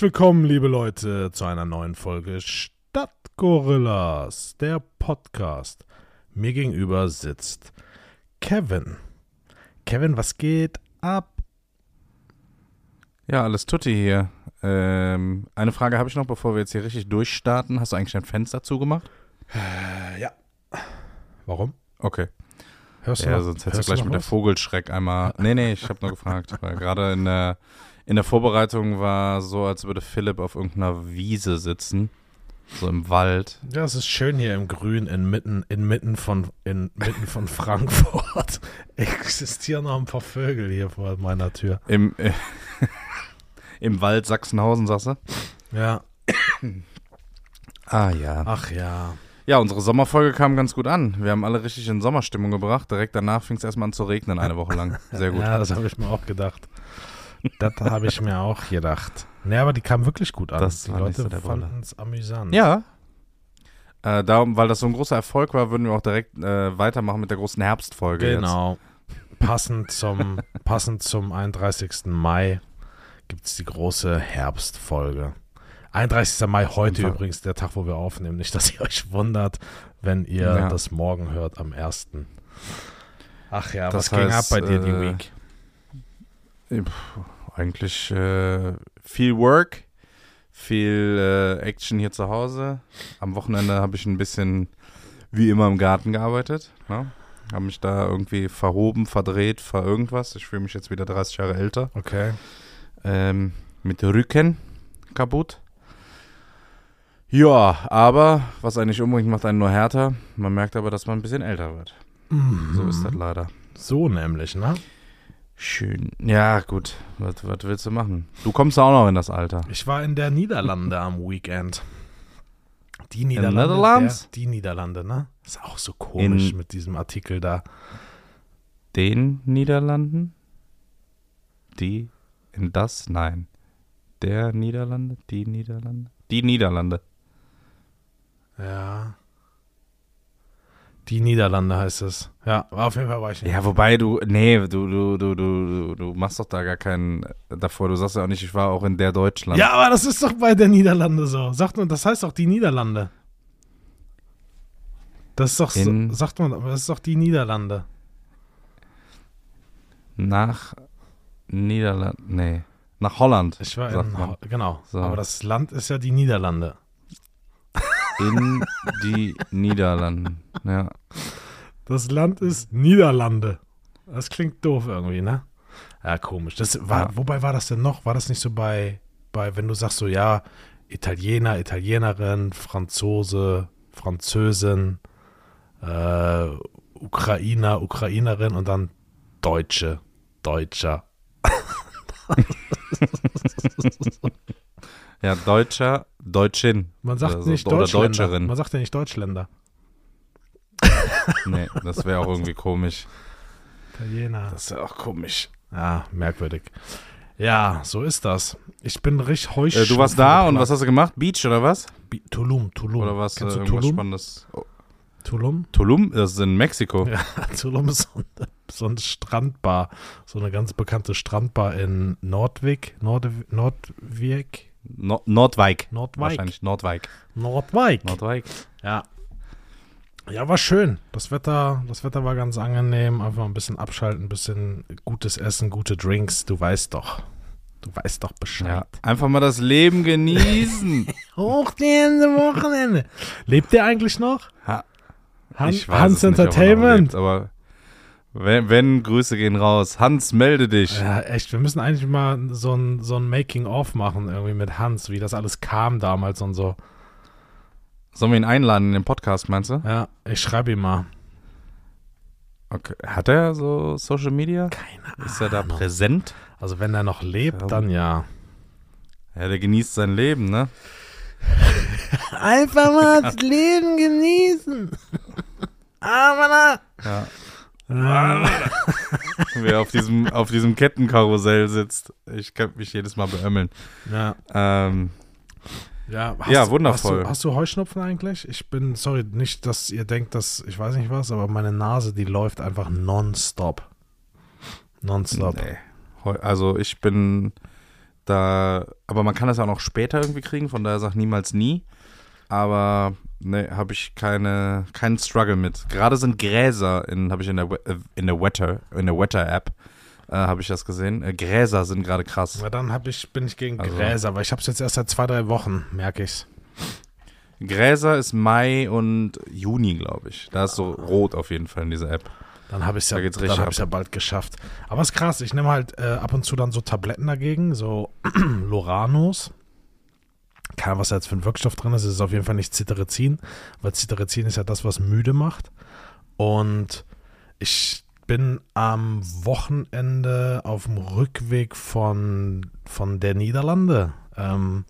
Herzlich willkommen, liebe Leute, zu einer neuen Folge Stadtgorillas, der Podcast. Mir gegenüber sitzt Kevin. Kevin, was geht ab? Ja, alles Tutti hier. Ähm, eine Frage habe ich noch, bevor wir jetzt hier richtig durchstarten. Hast du eigentlich dein Fenster zugemacht? Äh, ja. Warum? Okay. Hörst du Ja, noch, sonst hättest du gleich mit der was? Vogelschreck einmal. Nee, nee, ich habe nur gefragt. Weil gerade in der, in der Vorbereitung war so, als würde Philipp auf irgendeiner Wiese sitzen. So im Wald. Ja, es ist schön hier im Grün, inmitten, inmitten, von, inmitten von Frankfurt. Existieren noch ein paar Vögel hier vor meiner Tür. Im, äh, im Wald Sachsenhausen, sagst du? Ja. Ah ja. Ach ja. Ja, unsere Sommerfolge kam ganz gut an. Wir haben alle richtig in Sommerstimmung gebracht. Direkt danach fing es erstmal an zu regnen, eine Woche lang. Sehr gut. Ja, das habe ich mir auch gedacht. Das habe ich mir auch gedacht. Ne, aber die kam wirklich gut an. Das die Leute so fanden es amüsant. Ja. Äh, darum, weil das so ein großer Erfolg war, würden wir auch direkt äh, weitermachen mit der großen Herbstfolge. Genau. Passend zum, passend zum 31. Mai gibt es die große Herbstfolge. 31. Mai heute übrigens, der Tag, wo wir aufnehmen. Nicht, dass ihr euch wundert, wenn ihr Ja. das morgen hört, am 1. Ach ja, Das was ging ab heißt, bei dir die äh, Week? Jetzt. Eigentlich äh, viel Work, viel äh, Action hier zu Hause. Am Wochenende habe ich ein bisschen wie immer im Garten gearbeitet. Ne? Habe mich da irgendwie verhoben, verdreht, ver irgendwas. Ich fühle mich jetzt wieder 30 Jahre älter. Okay. ähm, mit Rücken kaputt. Ja, aber was eigentlich umbringt, macht einen nur härter. Man merkt aber, dass man ein bisschen älter wird. So ist das leider. So nämlich, ne? Schön. Ja, gut. Was, was willst du machen? Du kommst auch noch in das Alter. Ich war in der Niederlande am Weekend. Die Niederlande. Der, die Niederlande, ne? Ist auch so komisch In- mit diesem Artikel da. Den Niederlanden? Die? In das? Nein. Der Niederlande? Die Niederlande? Die Niederlande. Ja. Die Niederlande heißt es. Ja, auf jeden Fall war ich nicht. Ja, wobei du, nee, du, du, du, du, du, machst doch da gar keinen davor. Du sagst ja auch nicht, ich war auch in der Deutschland. Ja, aber das ist doch bei der Niederlande so. Sagt man, das heißt doch die Niederlande. Das ist doch so, In- sagt man, aber das ist doch die Niederlande. Nach Niederland, nee, nach Holland. Ich war in. Ho- genau. So. Aber das Land ist ja die Niederlande. In die Niederlanden. Ja. Das Land ist Niederlande. Das klingt doof irgendwie, ne? Ja, komisch. Das war, Ja. Wobei war das denn noch? War das nicht so bei, bei, wenn du sagst so, ja, Italiener, Italienerin, Franzose, Französin, äh, Ukrainer, Ukrainerin und dann Deutsche, Deutscher. ja, Deutscher, Deutschin. Man sagt Oder so- nicht oder. Deutscherin. Man sagt ja nicht Deutschländer. Nee, das wäre auch irgendwie komisch. Italiener. Das wäre auch komisch. Ja, merkwürdig. Ja, so ist das. Ich bin richtig Äh, heusch. du warst da und was hast du gemacht? Beach oder was? Bi- Tulum, Tulum. Oder was? Äh, irgendwas Tulum? Spannendes? Oh, Tulum? Tulum? Das ist in Mexiko. Ja, Tulum ist so eine, so eine Strandbar. So eine ganz bekannte Strandbar in Nordwijk. Nord, Nordwijk? No Nordwijk. Nordwijk. Wahrscheinlich Nordwijk. Nordwijk. Nordwijk. Ja. Ja, war schön. Das Wetter, das Wetter war ganz angenehm. Einfach ein bisschen abschalten, ein bisschen gutes Essen, gute Drinks. Du weißt doch. Du weißt doch Bescheid. Ja, einfach mal das Leben genießen. Hoch die Hände, Wochenende. Lebt der eigentlich noch? Ha- Han Hans nicht, er Entertainment. lebt, aber wenn, wenn, Grüße gehen raus. Hans, melde dich. Ja, echt. Wir müssen eigentlich mal so ein, so ein Making-of machen, irgendwie mit Hans, wie das alles kam damals und so. Sollen wir ihn einladen in den Podcast, meinst du? Ja, ich schreibe ihm mal. Okay. Hat er so Social Media? Keine Ist er da präsent? Also, wenn er noch lebt, Ja. dann ja. Ja, der genießt sein Leben, ne? Einfach mal das Leben genießen. Aber Ja. Na. Wer auf diesem, auf diesem Kettenkarussell sitzt. Ich kann mich jedes Mal beömmeln. Ja, Ähm, ja, Ja, du- wundervoll. Hast du, hast du Heuschnupfen eigentlich? Ich bin, sorry, nicht, dass ihr denkt, dass, ich weiß nicht was, aber meine Nase, die läuft einfach nonstop. Nonstop. nee. Also ich bin Da, aber man kann das auch noch später irgendwie kriegen, von daher sag niemals nie. Aber ne, habe ich keine, keinen Struggle mit. Gerade sind Gräser in, habe ich in der, äh, in der Wetter, in der Wetter-App, äh, habe ich das gesehen. Äh, Gräser sind gerade krass. Na, dann hab ich, bin ich gegen Also- Gräser, aber ich habe es jetzt erst seit zwei, drei Wochen, merke ich's. Gräser ist Mai und Juni, glaube ich. Da ist so rot auf jeden Fall in dieser App. Dann habe ich es ja, Da dann hab ja bald geschafft. Aber es ist krass, ich nehme halt äh, ab und zu dann so Tabletten dagegen, so Loranos. Keine was da jetzt für ein Wirkstoff drin ist. Es ist auf jeden Fall nicht Cetirizin, weil Cetirizin ist ja das, was müde macht. Und ich bin am Wochenende auf dem Rückweg von, von der Niederlande. Ähm,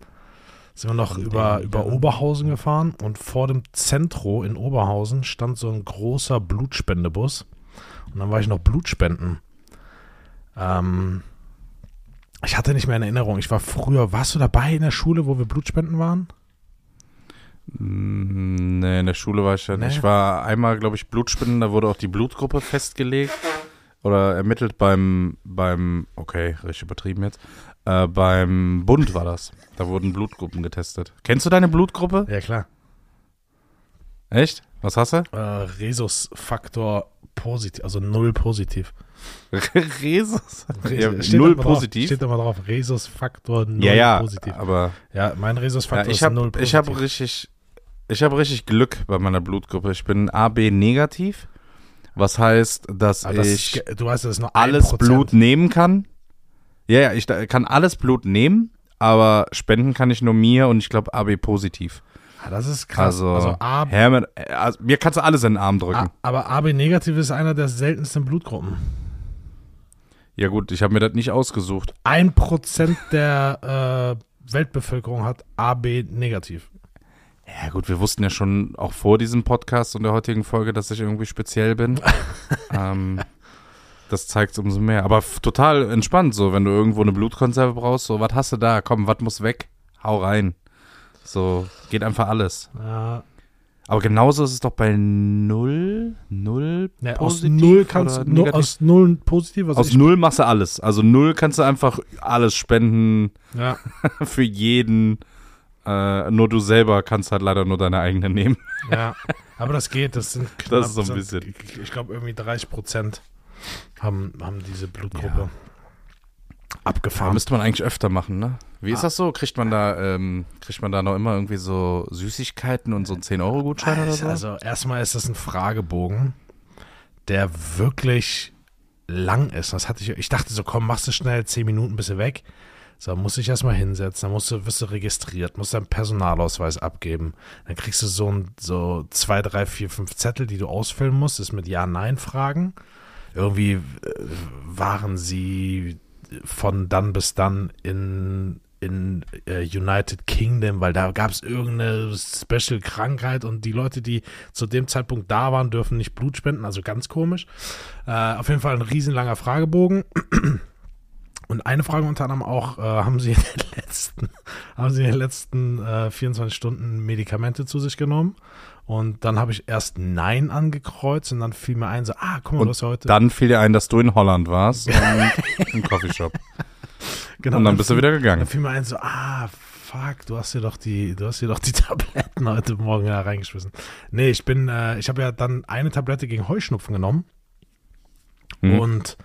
sind wir noch Von über, über. Oberhausen gefahren und vor dem Zentro in Oberhausen stand so ein großer Blutspendebus. Und dann war ich noch Blutspenden. Ähm, ich hatte nicht mehr in Erinnerung. Ich war früher, warst du dabei in der Schule, wo wir Blutspenden waren? Mm, Nee, in der Schule war ich ja Nee. nicht. Ich war einmal, glaube ich, Blutspenden, da wurde auch die Blutgruppe festgelegt oder ermittelt beim, beim, okay, richtig übertrieben jetzt, äh, beim Bund war das. Da wurden Blutgruppen getestet. Kennst du deine Blutgruppe? Ja, klar. Echt? Was hast du? Äh, Rhesusfaktor positiv, also null positiv. Resus? Ja, null drauf, positiv? Steht mal drauf. Rhesusfaktor null ja, ja, positiv. aber Ja, mein ja, Rhesusfaktor ich ist null habe positiv. ich hab richtig, ich habe richtig Glück bei meiner Blutgruppe. Ich bin AB negativ, was heißt, dass Aber das ich ge- du weißt, das nur alles 1%. Blut nehmen kann. Ja, ja, ich kann alles Blut nehmen, aber spenden kann ich nur mir und ich glaube AB positiv. Ah, das ist krass. Also, Also, A, Hermann, äh, also, mir kannst du alles in den Arm drücken. A, aber AB negativ ist einer der seltensten Blutgruppen. Ja gut, ich habe mir das nicht ausgesucht. Ein Prozent der äh, Weltbevölkerung hat AB negativ. Ja gut, wir wussten ja schon auch vor diesem Podcast und der heutigen Folge, dass ich irgendwie speziell bin. ähm, das zeigt es umso mehr. Aber total entspannt, so wenn du irgendwo eine Blutkonserve brauchst, so was hast du da? Komm, was muss weg? Hau rein. So, geht einfach alles. Ja, Aber genauso ist es doch bei null, null ne, aus null kannst du aus null positiv. Also Aus null machst du alles. Also null kannst du einfach alles spenden ja, für jeden. Äh, nur du selber kannst halt leider nur deine eigene nehmen. ja, aber das geht. Das sind knapp, Das ist so ein bisschen. Ich, ich glaube irgendwie 30 Prozent haben, haben diese Blutgruppe Ja. Abgefahren. müsste man eigentlich öfter machen, ne? Wie ist Ah. das so? Kriegt man da, ähm, kriegt man da noch immer irgendwie so Süßigkeiten und so einen 10-Euro-Gutschein oder so? Also erstmal ist das ein Fragebogen, der wirklich lang ist. Das hatte ich, ich dachte so, komm, machst du schnell, 10 Minuten bist du weg. So, musst dich erstmal hinsetzen, dann musst du, wirst du registriert, musst deinen Personalausweis abgeben. Dann kriegst du so, ein, so zwei, drei, vier, fünf Zettel, die du ausfüllen musst, das ist mit Ja-Nein-Fragen. Irgendwie äh, waren sie von dann bis dann in, in äh, United Kingdom, weil da gab es irgendeine Special-Krankheit und die Leute, die zu dem Zeitpunkt da waren, dürfen nicht Blut spenden, also ganz komisch. Äh, auf jeden Fall ein riesenlanger Fragebogen. Und eine Frage unter anderem auch, äh, haben Sie in den letzten, haben Sie in den letzten äh, 24 Stunden Medikamente zu sich genommen? Und dann habe ich erst Nein angekreuzt und dann fiel mir ein, so, ah, guck mal, Und du hast ja heute. Dann fiel dir ein, dass du in Holland warst und im Coffeeshop. genau, und dann bist du wieder Dann gegangen. fiel mir ein, so, ah, fuck, du hast dir doch die, du hast dir doch die Tabletten heute Morgen da reingeschmissen. Nee, ich bin, äh, ich habe ja dann eine Tablette gegen Heuschnupfen genommen Hm. und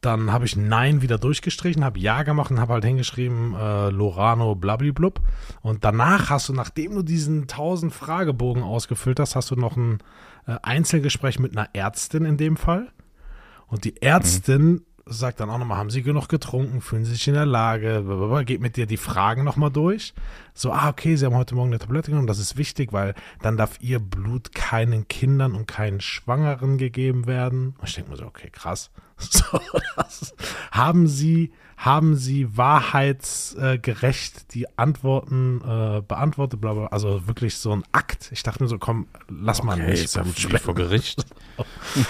dann habe ich Nein wieder durchgestrichen, habe Ja gemacht und habe halt hingeschrieben, äh, Lorano blablablub. Und danach hast du, nachdem du diesen 1000 Fragebogen ausgefüllt hast, hast du noch ein äh, Einzelgespräch mit einer Ärztin in dem Fall. Und die Ärztin sagt dann auch nochmal, haben Sie genug getrunken, fühlen Sie sich in der Lage, blablabla, geht mit dir die Fragen nochmal durch. So, ah, okay, Sie haben heute Morgen eine Tablette genommen, das ist wichtig, weil dann darf Ihr Blut keinen Kindern und keinen Schwangeren gegeben werden. Und ich denke mir so, okay, krass. So, das, haben Sie, haben Sie wahrheitsgerecht die Antworten äh, beantwortet, bla, bla, also wirklich so ein Akt. Ich dachte mir so, komm, lass mal Okay, nicht ja Blut wie spenden. vor Gericht.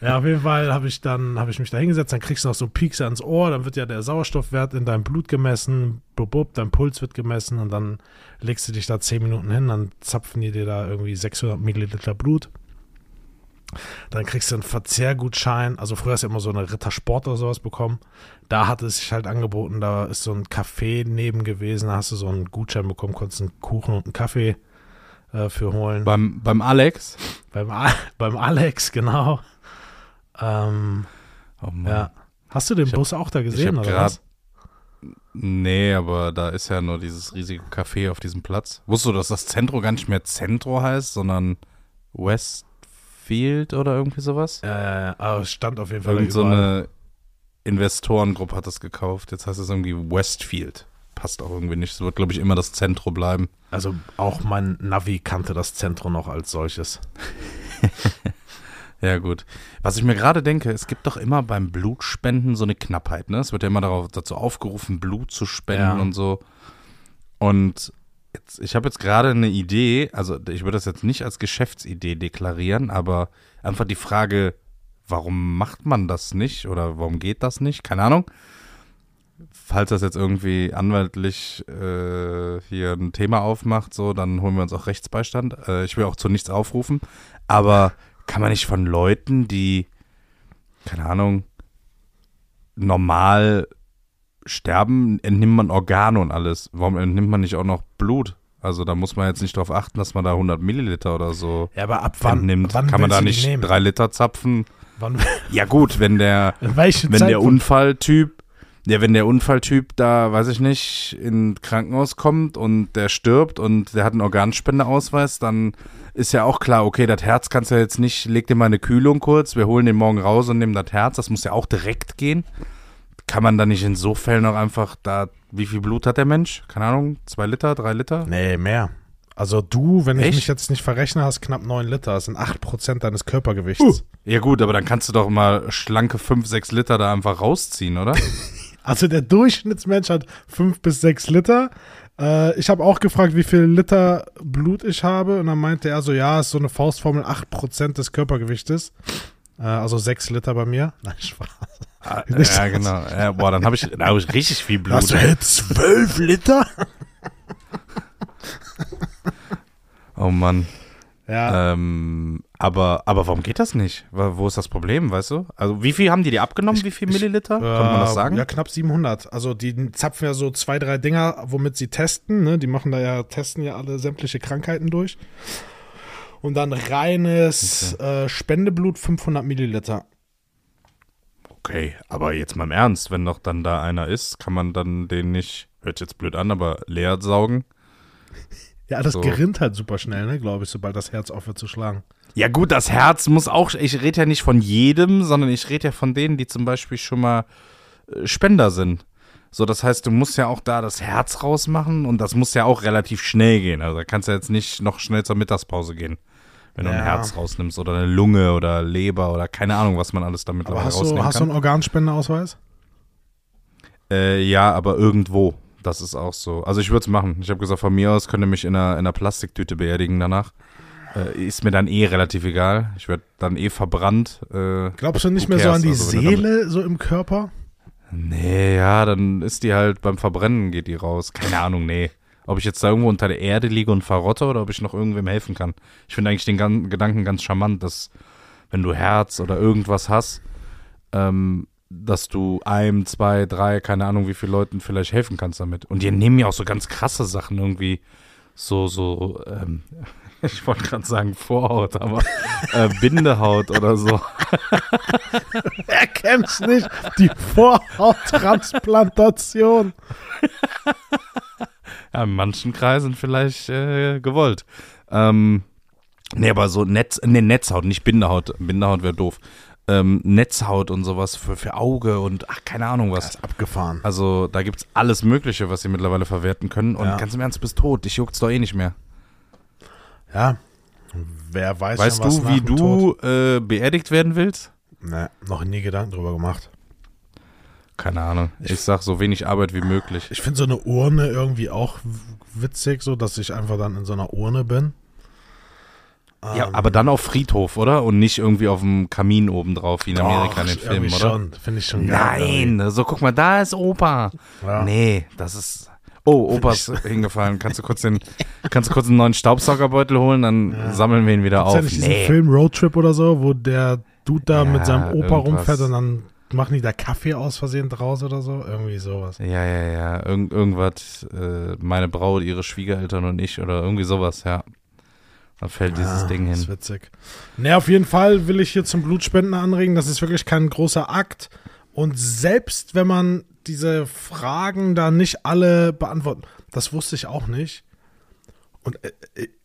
Ja, auf jeden Fall habe ich dann habe ich mich da hingesetzt, dann kriegst du noch so einen Piekser ans Ohr, dann wird ja der Sauerstoffwert in deinem Blut gemessen, bub, bub, dein Puls wird gemessen und dann legst du dich da 10 Minuten hin, dann zapfen die dir da irgendwie 600 Milliliter Blut. Dann kriegst du einen Verzehrgutschein. Also früher hast du immer so eine Rittersport oder sowas bekommen. Da hat es sich halt angeboten, da ist so ein Café neben gewesen, da hast du so einen Gutschein bekommen, konntest einen Kuchen und einen Kaffee äh, für holen. Beim, beim Alex? Beim, A- beim Alex, genau. Ähm, Oh Mann. ja. Hast du den Ich hab- Bus auch da gesehen, oder gerade. was? Nee, aber da ist ja nur dieses riesige Café auf diesem Platz. Wusstest du, dass das Zentro gar nicht mehr Zentro heißt, sondern Westfield oder irgendwie sowas? Ja. Aber es stand auf jeden Fall Irgend so eine Investorengruppe hat das gekauft. Jetzt heißt es irgendwie Westfield. Passt auch irgendwie nicht. Es wird, glaube ich, immer das Zentro bleiben. Also auch mein Navi kannte das Zentrum noch als solches. Ja, gut. Was ich mir gerade denke, es gibt doch immer beim Blutspenden so eine Knappheit, ne? Es wird ja immer darauf, dazu aufgerufen, Blut zu spenden Ja. und so. Und jetzt, ich habe jetzt gerade eine Idee, also ich würde das jetzt nicht als Geschäftsidee deklarieren, aber einfach die Frage, warum macht man das nicht oder warum geht das nicht? Keine Ahnung. Falls das jetzt irgendwie anwaltlich äh, hier ein Thema aufmacht, so, dann holen wir uns auch Rechtsbeistand. Äh, ich will auch zu nichts aufrufen. Aber kann man nicht von Leuten, die, keine Ahnung, normal sterben, entnimmt man Organe und alles. Warum entnimmt man nicht auch noch Blut? Also da muss man jetzt nicht darauf achten, dass man da 100 Milliliter oder so Ja, aber ab wann, wann Kann man da nicht nehmen? drei Liter zapfen? Wann, Ja gut, wenn der, wenn der? Unfalltyp, ja, wenn der Unfalltyp da, weiß ich nicht, in Krankenhaus kommt und der stirbt und der hat einen Organspendeausweis, dann ist ja auch klar, okay, das Herz kannst du ja jetzt nicht, leg dir mal eine Kühlung kurz, wir holen den morgen raus und nehmen das Herz, das muss ja auch direkt gehen. Kann man da nicht in so Fällen auch einfach da, wie viel Blut hat der Mensch? Keine Ahnung, zwei Liter, drei Liter? Nee, mehr. Also du, wenn ich Echt? mich jetzt nicht verrechne, hast knapp 9 Liter. Das sind 8% deines Körpergewichts. Ja gut, aber dann kannst du doch mal schlanke fünf, sechs Liter da einfach rausziehen, oder? Also der Durchschnittsmensch hat 5 bis 6 Liter. Äh, ich habe auch gefragt, wie viel Liter Blut ich habe. Und dann meinte er so, ja, ist so eine Faustformel 8% des Körpergewichtes. Äh, also 6 Liter bei mir. Nein, Spaß. Ah, ja, das. genau. Ja, boah, dann habe ich, hab ich richtig viel Blut. Hast du hey, 12 Liter? Oh Mann. Ja, Ähm, aber, aber warum geht das nicht? Wo ist das Problem, weißt du? Also wie viel haben die dir abgenommen? wie viel Milliliter? Kann man das Äh, sagen? Ja, knapp 700. Also die zapfen ja so zwei, drei Dinger, womit sie testen. Ne? Die machen da ja, testen ja alle sämtliche Krankheiten durch. Und dann reines äh, Spendeblut 500 Milliliter. Okay, aber jetzt mal im Ernst, wenn doch dann da einer ist, kann man dann den nicht, hört jetzt blöd an, aber leer saugen? Ja, das So. gerinnt halt super schnell, ne, glaube ich, sobald das Herz aufhört zu schlagen. Ja gut, das Herz muss auch, ich rede ja nicht von jedem, sondern ich rede ja von denen, die zum Beispiel schon mal äh, Spender sind. So, das heißt, du musst ja auch da das Herz rausmachen und das muss ja auch relativ schnell gehen. Also da kannst du jetzt nicht noch schnell zur Mittagspause gehen, wenn du ein Ja. Herz rausnimmst oder eine Lunge oder Leber oder keine Ahnung, was man alles damit hast du, rausnehmen hast du kann. einen Organspendeausweis? Äh, ja, aber irgendwo. Das ist auch so. Also ich würde es machen. Ich habe gesagt, von mir aus könnt ihr mich in einer, in einer Plastiktüte beerdigen danach. Äh, ist mir dann eh relativ egal. Ich werde dann eh verbrannt. Äh, Glaubst du nicht mehr so an die Also Seele, so im Körper? Nee, ja, dann ist die halt beim Verbrennen geht die raus. Keine Ahnung, nee. Ob ich jetzt da irgendwo unter der Erde liege und verrotte oder ob ich noch irgendwem helfen kann. Ich finde eigentlich den gan Gedanken ganz charmant, dass wenn du Herz oder irgendwas hast, ähm, dass du einem, zwei, drei, keine Ahnung, wie viele Leuten vielleicht helfen kannst damit. Und die nehmen ja auch so ganz krasse Sachen irgendwie, so, so, ähm, ich wollte gerade sagen Vorhaut, aber äh, Bindehaut oder so. Er kennt's nicht. Die Vorhauttransplantation. Ja, in manchen Kreisen vielleicht äh, gewollt. Ähm, nee, aber so Netz, nee, Netzhaut, nicht Bindehaut. Bindehaut wäre doof. Ähm, Netzhaut und sowas für, für Auge und ach, keine Ahnung was. ist abgefahren. Also da gibt's alles Mögliche, was sie mittlerweile verwerten können. Und Ja. ganz im Ernst, bist tot. Dich juckt's doch eh nicht mehr. Ja. Wer weiß Weißt schon, du, wie du äh, beerdigt werden willst? Nee, noch nie Gedanken drüber gemacht. Keine Ahnung. Ich sag so wenig Arbeit wie möglich. Ich finde so eine Urne irgendwie auch witzig, so dass ich einfach dann in so einer Urne bin. Ja, Ähm, aber dann auf Friedhof, oder? Und nicht irgendwie auf dem Kamin oben drauf, wie in Amerika in den doch, Filmen, oder? Schon, finde ich schon geil. Nein, so guck mal, da ist Opa. Ja. Nee, das ist. Oh, Opa ist hingefallen. Kannst du kurz den, kannst du kurz einen neuen Staubsaugerbeutel holen, dann Ja. sammeln wir ihn wieder Gibt's auf. ja nicht diesen Film Roadtrip oder so, wo der Dude da Ja, mit seinem Opa irgendwas. rumfährt und dann machen die da Kaffee aus Versehen draus oder so? Irgendwie sowas. Ja, ja, ja. Irgend, irgendwas, äh, meine Braut, ihre Schwiegereltern und ich oder irgendwie sowas, ja. Da fällt dieses Ja, Ding Das ist hin. witzig. Ne, auf jeden Fall will ich hier zum Blutspenden anregen. Das ist wirklich kein großer Akt. Und selbst wenn man diese Fragen da nicht alle beantworten, das wusste ich auch nicht. Und äh,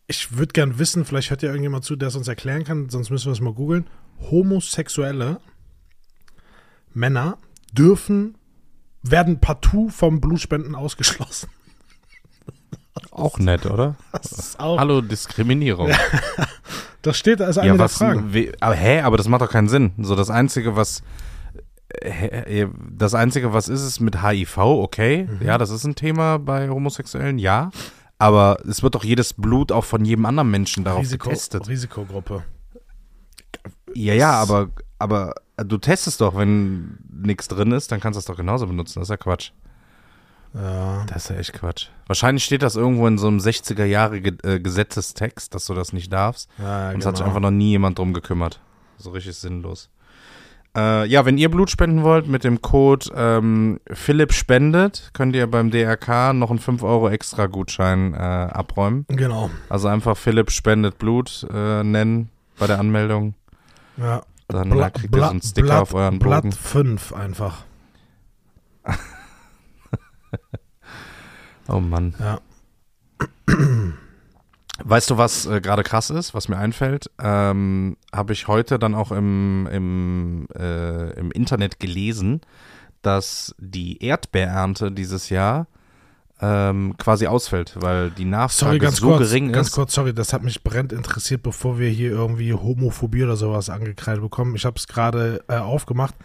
ich würde gern wissen, vielleicht hört ja irgendjemand zu, der es uns erklären kann, sonst müssen wir es mal googeln. Homosexuelle Männer dürfen, werden partout vom Blutspenden ausgeschlossen. Auch nett, oder? Das ist auch, Hallo, Diskriminierung. das steht, da ist eine Ja, der was, Fragen. we, aber, hä, aber das macht doch keinen Sinn. So, das Einzige, was, das Einzige, was ist es mit HIV, okay, Mhm. ja, das ist ein Thema bei Homosexuellen, ja, aber es wird doch jedes Blut auch von jedem anderen Menschen darauf Risiko, getestet. Risikogruppe. Ja, ja, aber, aber du testest doch, wenn nichts drin ist, dann kannst du es doch genauso benutzen, das ist ja Quatsch. Ja. Das ist ja echt Quatsch. Wahrscheinlich steht das irgendwo in so einem 60er Jahre äh, Gesetzestext, dass du das nicht darfst. Ja, Und es hat sich genau. einfach noch nie jemand drum gekümmert. So richtig sinnlos. Äh, ja, wenn ihr Blut spenden wollt, mit dem Code ähm, Philipp spendet, könnt ihr beim DRK noch einen 5 Euro extra Gutschein äh, abräumen. Genau. Also einfach Philipp spendet Blut äh, nennen bei der Anmeldung. Ja. Dann Bla- kriegt ihr so einen Blatt- Sticker Blatt- auf euren Blatt Bogen. 5 einfach. Oh Mann. Ja. Weißt du, was äh, gerade krass ist, was mir einfällt? Ähm, Habe ich heute dann auch im, im, äh, im Internet gelesen, dass die Erdbeerernte dieses Jahr ähm, quasi ausfällt, weil die Nachfrage Sorry, ganz so kurz. gering ganz ist. kurz, sorry, das hat mich brennend interessiert, bevor wir hier irgendwie Homophobie oder sowas angekreidet bekommen. Ich habe es gerade äh, aufgemacht,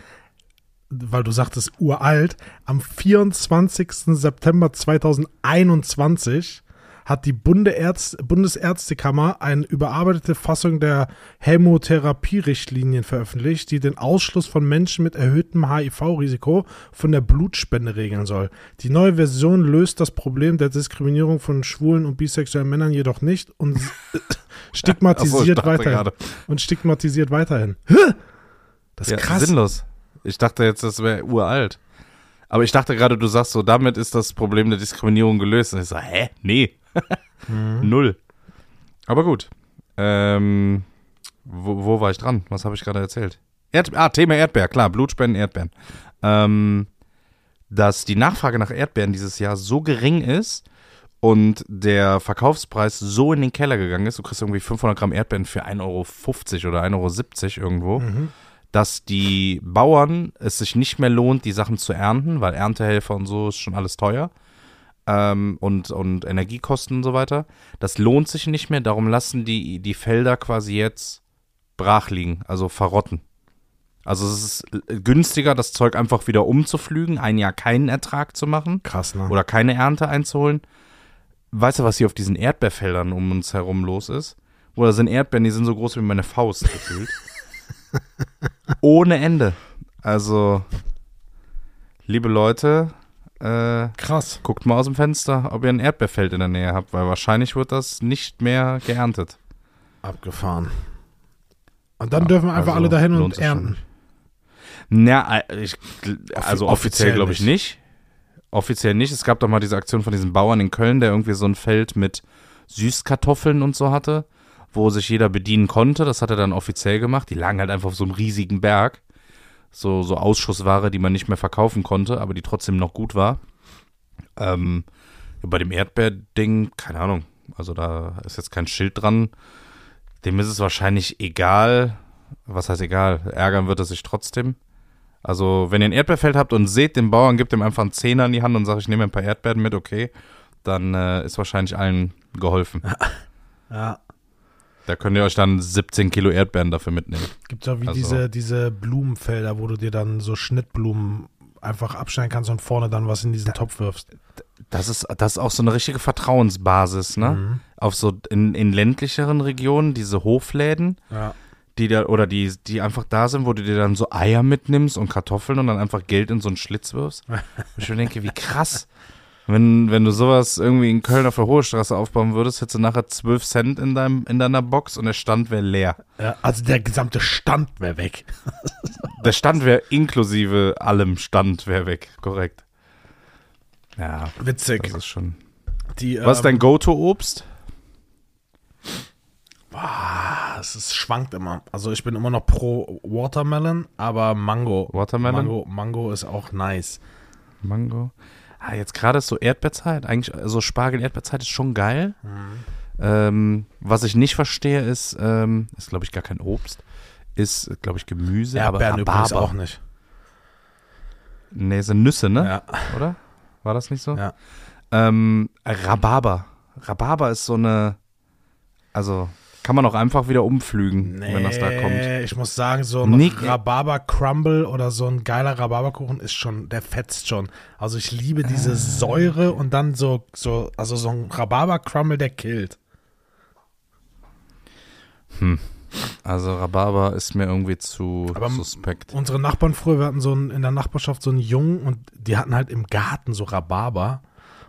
weil du sagtest uralt. Am 24. September 2021 hat die Bundeärz Bundesärztekammer eine überarbeitete Fassung der Hämotherapie-Richtlinien veröffentlicht, die den Ausschluss von Menschen mit erhöhtem HIV-Risiko von der Blutspende regeln soll. Die neue Version löst das Problem der Diskriminierung von schwulen und bisexuellen Männern jedoch nicht und stigmatisiert dachte weiterhin. gerade. Und stigmatisiert weiterhin. Das ist Ja, krass. sinnlos. Ich dachte jetzt, das wäre uralt. Aber ich dachte gerade, du sagst so, damit ist das Problem der Diskriminierung gelöst. Und ich so, hä? Nee. Mhm. Null. Aber gut. Ähm, wo, wo war ich dran? Was habe ich gerade erzählt? Erd ah, Thema Erdbeer, klar, Blutspenden, Erdbeeren. Ähm, dass die Nachfrage nach Erdbeeren dieses Jahr so gering ist und der Verkaufspreis so in den Keller gegangen ist, du kriegst irgendwie 500 Gramm Erdbeeren für 1,50 Euro oder 1,70 Euro irgendwo, Mhm. dass die Bauern es sich nicht mehr lohnt, die Sachen zu ernten, weil Erntehelfer und so ist schon alles teuer ähm, und, und Energiekosten und so weiter. Das lohnt sich nicht mehr, darum lassen die, die Felder quasi jetzt brach liegen, also verrotten. Also es ist günstiger, das Zeug einfach wieder umzuflügen, ein Jahr keinen Ertrag zu machen Krass, ne? oder keine Ernte einzuholen. Weißt du, was hier auf diesen Erdbeerfeldern um uns herum los ist? Wo da sind Erdbeeren, die sind so groß wie meine Faust gefühlt. Ohne Ende. Also, liebe Leute, äh, Krass. guckt mal aus dem Fenster, ob ihr ein Erdbeerfeld in der Nähe habt, weil wahrscheinlich wird das nicht mehr geerntet. Abgefahren. Und dann Ja, dürfen einfach also alle dahin und ernten. Na, äh, ich, also offiziell, offiziell glaube ich nicht. Offiziell nicht. Es gab doch mal diese Aktion von diesem Bauern in Köln, der irgendwie so ein Feld mit Süßkartoffeln und so hatte, wo sich jeder bedienen konnte. Das hat er dann offiziell gemacht. Die lagen halt einfach auf so einem riesigen Berg. So, so Ausschussware, die man nicht mehr verkaufen konnte, aber die trotzdem noch gut war. Ähm, bei dem Erdbeerding, keine Ahnung. Also da ist jetzt kein Schild dran. Dem ist es wahrscheinlich egal. Was heißt egal? Ärgern wird er sich trotzdem. Also, wenn ihr ein Erdbeerfeld habt und seht den Bauern, gebt ihm einfach einen Zehner in die Hand und sagt, ich nehme ein paar Erdbeeren mit, okay, dann äh, ist wahrscheinlich allen geholfen. Ja. Da könnt ihr euch dann 17 Kilo Erdbeeren dafür mitnehmen. Gibt ja wie Also- diese, diese Blumenfelder, wo du dir dann so Schnittblumen einfach abschneiden kannst und vorne dann was in diesen Topf wirfst. Das ist, das ist auch so eine richtige Vertrauensbasis, ne? Mhm. Auf so in, in ländlicheren Regionen, diese Hofläden, Ja. die da, oder die, die einfach da sind, wo du dir dann so Eier mitnimmst und Kartoffeln und dann einfach Geld in so einen Schlitz wirfst. Ich mir denke, wie krass. Wenn, wenn du sowas irgendwie in Köln auf der Hohe Straße aufbauen würdest, hättest du nachher 12 Cent in, deinem, in deiner Box und der Stand wäre leer. Ja, also der gesamte Stand wäre weg. Der Stand wäre inklusive allem Stand wäre weg, korrekt. Ja, Witzig. das ist schon. Die, Was ist dein Go-To-Obst? Ah, es ist, schwankt immer. Also ich bin immer noch pro Watermelon, aber Mango. Watermelon? Mango, Mango ist auch nice. Mango. Ah, jetzt gerade ist so Erdbeerzeit. Eigentlich, also Spargel-Erdbeerzeit ist schon geil. Ähm, was ich nicht verstehe, ist, ähm, ist glaube ich gar kein Obst, ist, glaube ich, Gemüse. Erdbeeren aber Rhabarber. auch nicht. Nee, sind Nüsse, ne? Ja. Oder? War das nicht so? Ja. Ähm, Rhabarber. Rhabarber ist so eine, also kann man auch einfach wieder umflügen, wenn das da kommt. ich muss sagen, so ein Nick- Rhabarber-Crumble oder so ein geiler Rhabarberkuchen ist schon, der fetzt schon. Also ich liebe diese Säure und dann so, so, also so ein Rhabarber-Crumble, der killt. Also Rhabarber ist mir irgendwie zu Aber suspekt. Unsere Nachbarn früher, wir hatten so einen, in der Nachbarschaft so einen Jungen und die hatten halt im Garten so Rhabarber.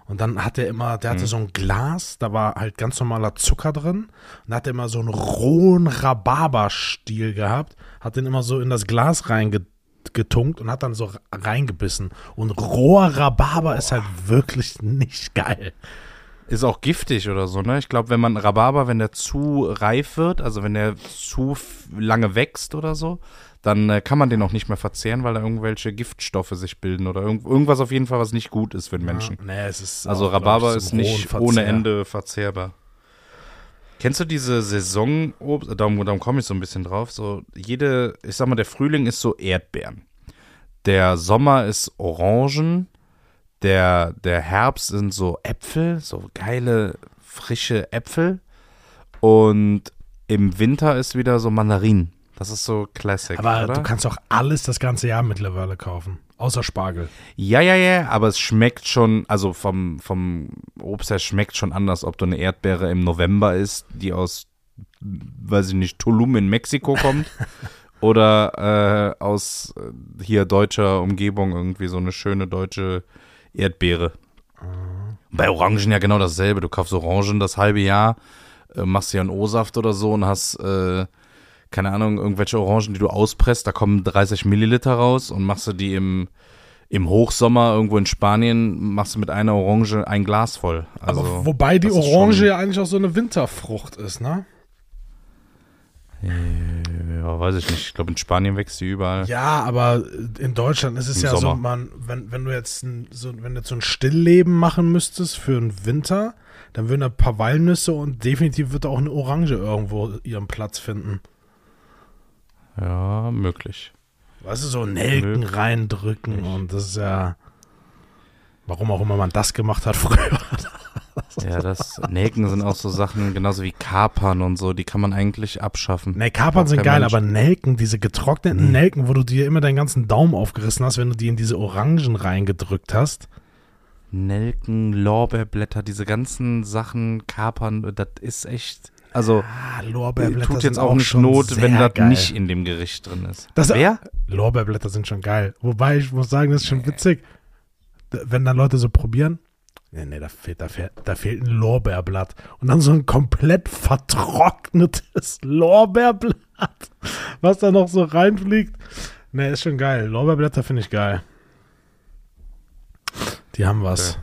Und dann hat er immer, der hatte so ein Glas, da war halt ganz normaler Zucker drin. Und da hat er immer so einen rohen Rhabarberstiel gehabt, hat den immer so in das Glas reingetunkt und hat dann so reingebissen. Und roher Rhabarber ist halt wirklich nicht geil. Ist auch giftig oder so, ne? Ich glaube, wenn man Rhabarber, wenn der zu reif wird, also wenn der zu lange wächst oder so, dann äh, kann man den auch nicht mehr verzehren, weil da irgendwelche Giftstoffe sich bilden oder irgend, irgendwas auf jeden Fall, was nicht gut ist für den Menschen. Ja, nee, es ist Also auch, Rhabarber ist nicht rohen ohne Verzehr. Ende verzehrbar. Kennst du diese Saisonobst? Darum, darum komme ich so ein bisschen drauf. So jede, ich sag mal, der Frühling ist so Erdbeeren. Der Sommer ist Orangen. Der, der Herbst sind so Äpfel, so geile, frische Äpfel. Und im Winter ist wieder so Mandarinen. Das ist so Classic, Aber oder? du kannst doch alles das ganze Jahr mittlerweile kaufen. Außer Spargel. Ja, ja, ja, aber es schmeckt schon, also vom, vom Obst her schmeckt schon anders, ob du eine Erdbeere im November isst, die aus, weiß ich nicht, Tulum in Mexiko kommt oder äh, aus äh, hier deutscher Umgebung irgendwie so eine schöne deutsche Erdbeere. Bei Orangen ja genau dasselbe. Du kaufst Orangen das halbe Jahr, äh, machst dir einen O-Saft oder so und hast, äh, keine Ahnung, irgendwelche Orangen, die du auspresst, da kommen 30 Milliliter raus und machst du die im, im Hochsommer irgendwo in Spanien, machst du mit einer Orange ein Glas voll. Also, Aber wobei die Orange ja eigentlich auch so eine Winterfrucht ist, ne? Ja, weiß ich nicht. Ich glaube, in Spanien wächst die überall. Ja, aber in Deutschland ist es Im ja so, Sommer. man, wenn, wenn du jetzt ein, so, wenn du jetzt so ein Stillleben machen müsstest für den Winter, dann würden da ein paar Walnüsse und definitiv wird da auch eine Orange irgendwo ihren Platz finden. Ja, möglich. Weißt du, so Nelken Möglich. reindrücken und das ist ja, warum auch immer man das gemacht hat früher. Ja, das Nelken sind auch so Sachen, genauso wie Kapern und so, die kann man eigentlich abschaffen. Ne, Kapern sind geil, Mensch. aber Nelken, diese getrockneten. Nelken, wo du dir immer deinen ganzen Daumen aufgerissen hast, wenn du die in diese Orangen reingedrückt hast. Nelken, Lorbeerblätter, diese ganzen Sachen, Kapern, das ist echt. Also, Ah, tut jetzt auch nicht Not, wenn das geil. nicht in dem Gericht drin ist. Das- Wer? Lorbeerblätter sind schon geil. Wobei ich muss sagen, das ist schon witzig. D- Wenn dann Leute so probieren, nee, nee, da fehlt, da fehlt, da fehlt ein Lorbeerblatt. Und dann so ein komplett vertrocknetes Lorbeerblatt, was da noch so reinfliegt. Nee, ist schon geil. Lorbeerblätter finde ich geil. Die haben was.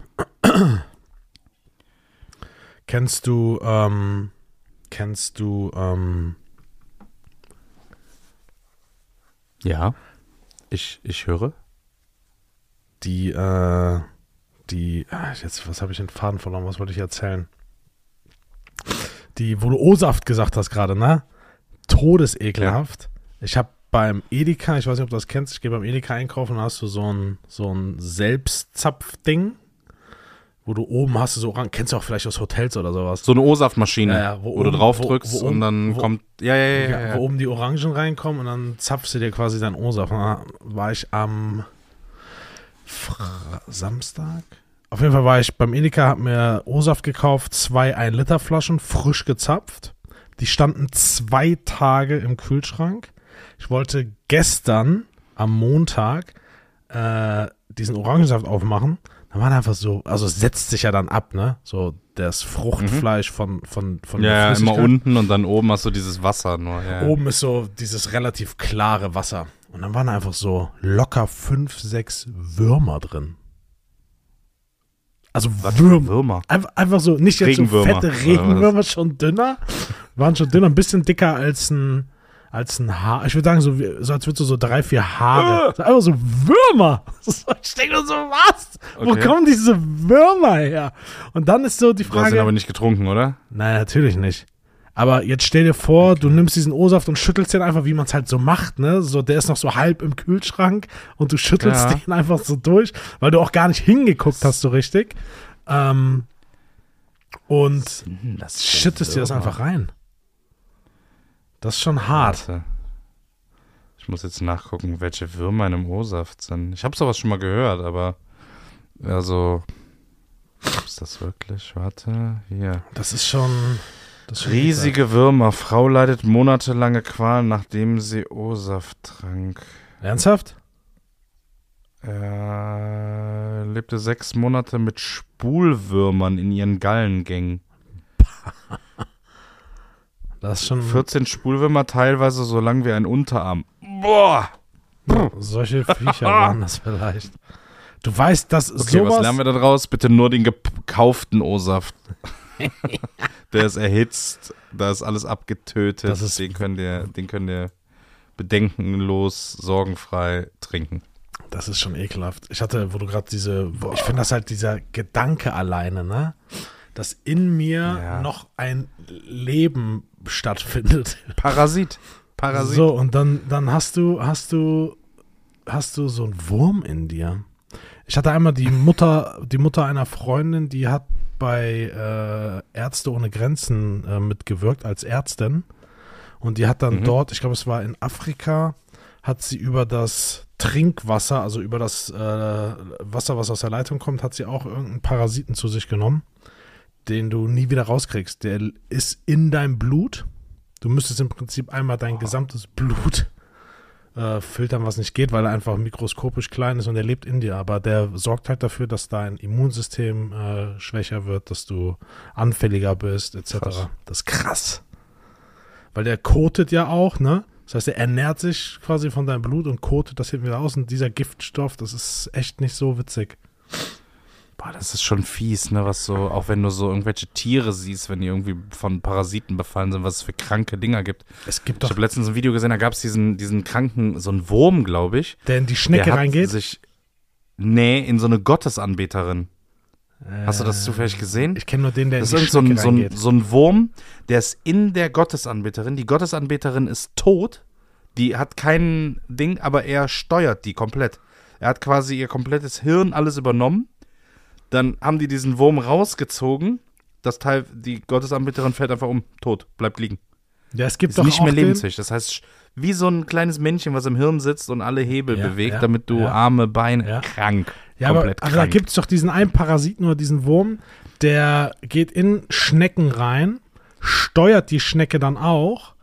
kennst du, ähm, kennst du, ähm, Ja. Ich, ich höre. die, äh, die, ah, jetzt, was habe ich den Faden verloren, was wollte ich erzählen? Die, wo du O-Saft gesagt hast gerade, ne? Todesekelhaft. Ich habe beim Edeka, ich weiß nicht, ob du das kennst, ich gehe beim Edeka einkaufen, da hast du so ein, so ein Selbstzapfding, wo du oben hast du so ran, kennst du auch vielleicht aus Hotels oder sowas. So eine O-Saftmaschine, Ja, ja, wo, wo du drauf drückst wo und dann kommt. Ja, ja, ja. Ja. Wo oben die Orangen reinkommen und dann zapfst du dir quasi dein O-Saft. Und Da war ich am Fra Samstag. Auf jeden Fall war ich beim Edeka, hab mir O-Saft gekauft, zwei 1 Liter Flaschen, frisch gezapft. Die standen zwei Tage im Kühlschrank. Ich wollte gestern am Montag äh, diesen Orangensaft aufmachen. Da waren einfach so, also es setzt sich ja dann ab, ne? So das Fruchtfleisch von, von, von der Ja, ja, immer unten und dann oben hast du dieses Wasser nur. Ja. Oben ist so dieses relativ klare Wasser. Und dann waren einfach so locker fünf, sechs Würmer drin. Also Würmer. Würmer. Einfach, einfach so, nicht jetzt so fette? Regenwürmer, schon dünner. Waren schon dünner, ein bisschen dicker als ein, als ein Haar. Ich würde sagen, so, so als würdest du so drei, vier Haare. So, einfach so Würmer. Ich denke so, was? Wo Okay. kommen diese Würmer her? Und dann ist so die Du hast ihn Frage. aber nicht getrunken, oder? Nein, natürlich nicht. Aber jetzt stell dir vor, du nimmst diesen O-Saft und schüttelst den einfach, wie man es halt so macht, ne? So, der ist noch so halb im Kühlschrank und du schüttelst Ja. den einfach so durch, weil du auch gar nicht hingeguckt hast, so richtig. Ähm, und schüttest dir das einfach rein. Das ist schon hart. Warte. Ich muss jetzt nachgucken, welche Würmer in einem O-Saft sind. Ich habe sowas schon mal gehört, aber also gibt's das wirklich? Warte, hier. Das ist schon. Das ist schon Riesige Würmer. Frau leidet monatelange Qualen, nachdem sie O-Saft trank. Ernsthaft? Er lebte sechs Monate mit Spulwürmern in ihren Gallengängen. Das ist schon. 14 Spulwürmer, teilweise so lang wie ein Unterarm. Boah! Solche Viecher waren das vielleicht. Du weißt, dass Okay, sowas. was lernen wir da draus? Bitte nur den gekauften O-Saft. Der ist erhitzt, da ist alles abgetötet. Das ist- den könnt ihr, den könnt ihr bedenkenlos, sorgenfrei trinken. Das ist schon ekelhaft. Ich hatte, wo du gerade diese, ich finde das halt dieser Gedanke alleine, ne? Dass in mir Ja. noch ein Leben stattfindet. Parasit. Parasit. So, und dann, dann hast du, hast du, hast du so einen Wurm in dir. Ich hatte einmal die Mutter, die Mutter einer Freundin, die hat bei äh, Ärzte ohne Grenzen äh, mitgewirkt als Ärztin. Und die hat dann Mhm. dort, ich glaube, es war in Afrika, hat sie über das Trinkwasser, also über das äh, Wasser, was aus der Leitung kommt, hat sie auch irgendeinen Parasiten zu sich genommen, den du nie wieder rauskriegst. Der ist in deinem Blut. Du müsstest im Prinzip einmal dein gesamtes Blut äh, filtern, was nicht geht, weil er einfach mikroskopisch klein ist und er lebt in dir. Aber der sorgt halt dafür, dass dein Immunsystem äh, schwächer wird, dass du anfälliger bist, etc. Krass. Das ist krass. Weil der kotet ja auch, ne? Das heißt, er ernährt sich quasi von deinem Blut und kotet das hinten wieder aus. Und dieser Giftstoff, das ist echt nicht so witzig. Boah, das ist schon fies, ne? Was so, auch wenn du so irgendwelche Tiere siehst, wenn die irgendwie von Parasiten befallen sind, was es für kranke Dinger gibt. Es gibt Ich doch, habe letztens ein Video gesehen, da gab es diesen, diesen kranken, so einen Wurm, glaube ich. der in die Schnecke der hat reingeht. sich, nee, in so eine Gottesanbeterin. Hast du das Äh, zufällig gesehen? Ich kenne nur den, der Das in ist so ein, Schnecke so, ein, reingeht. so ein Wurm, der ist in der Gottesanbeterin. Die Gottesanbeterin ist tot. Die hat kein Ding, aber er steuert die komplett. Er hat quasi ihr komplettes Hirn alles übernommen. Dann haben die diesen Wurm rausgezogen. Das Teil, die Gottesanbeterin fällt einfach um, tot, bleibt liegen. Ja, es gibt Ist doch nicht mehr lebensfähig. Das heißt, wie so ein kleines Männchen, was im Hirn sitzt und alle Hebel Ja, bewegt, ja, damit du ja. Arme, Beine, krank. Ja, aber, komplett aber da krank. gibt es doch diesen einen Parasiten oder diesen Wurm, der geht in Schnecken rein, steuert die Schnecke dann auch,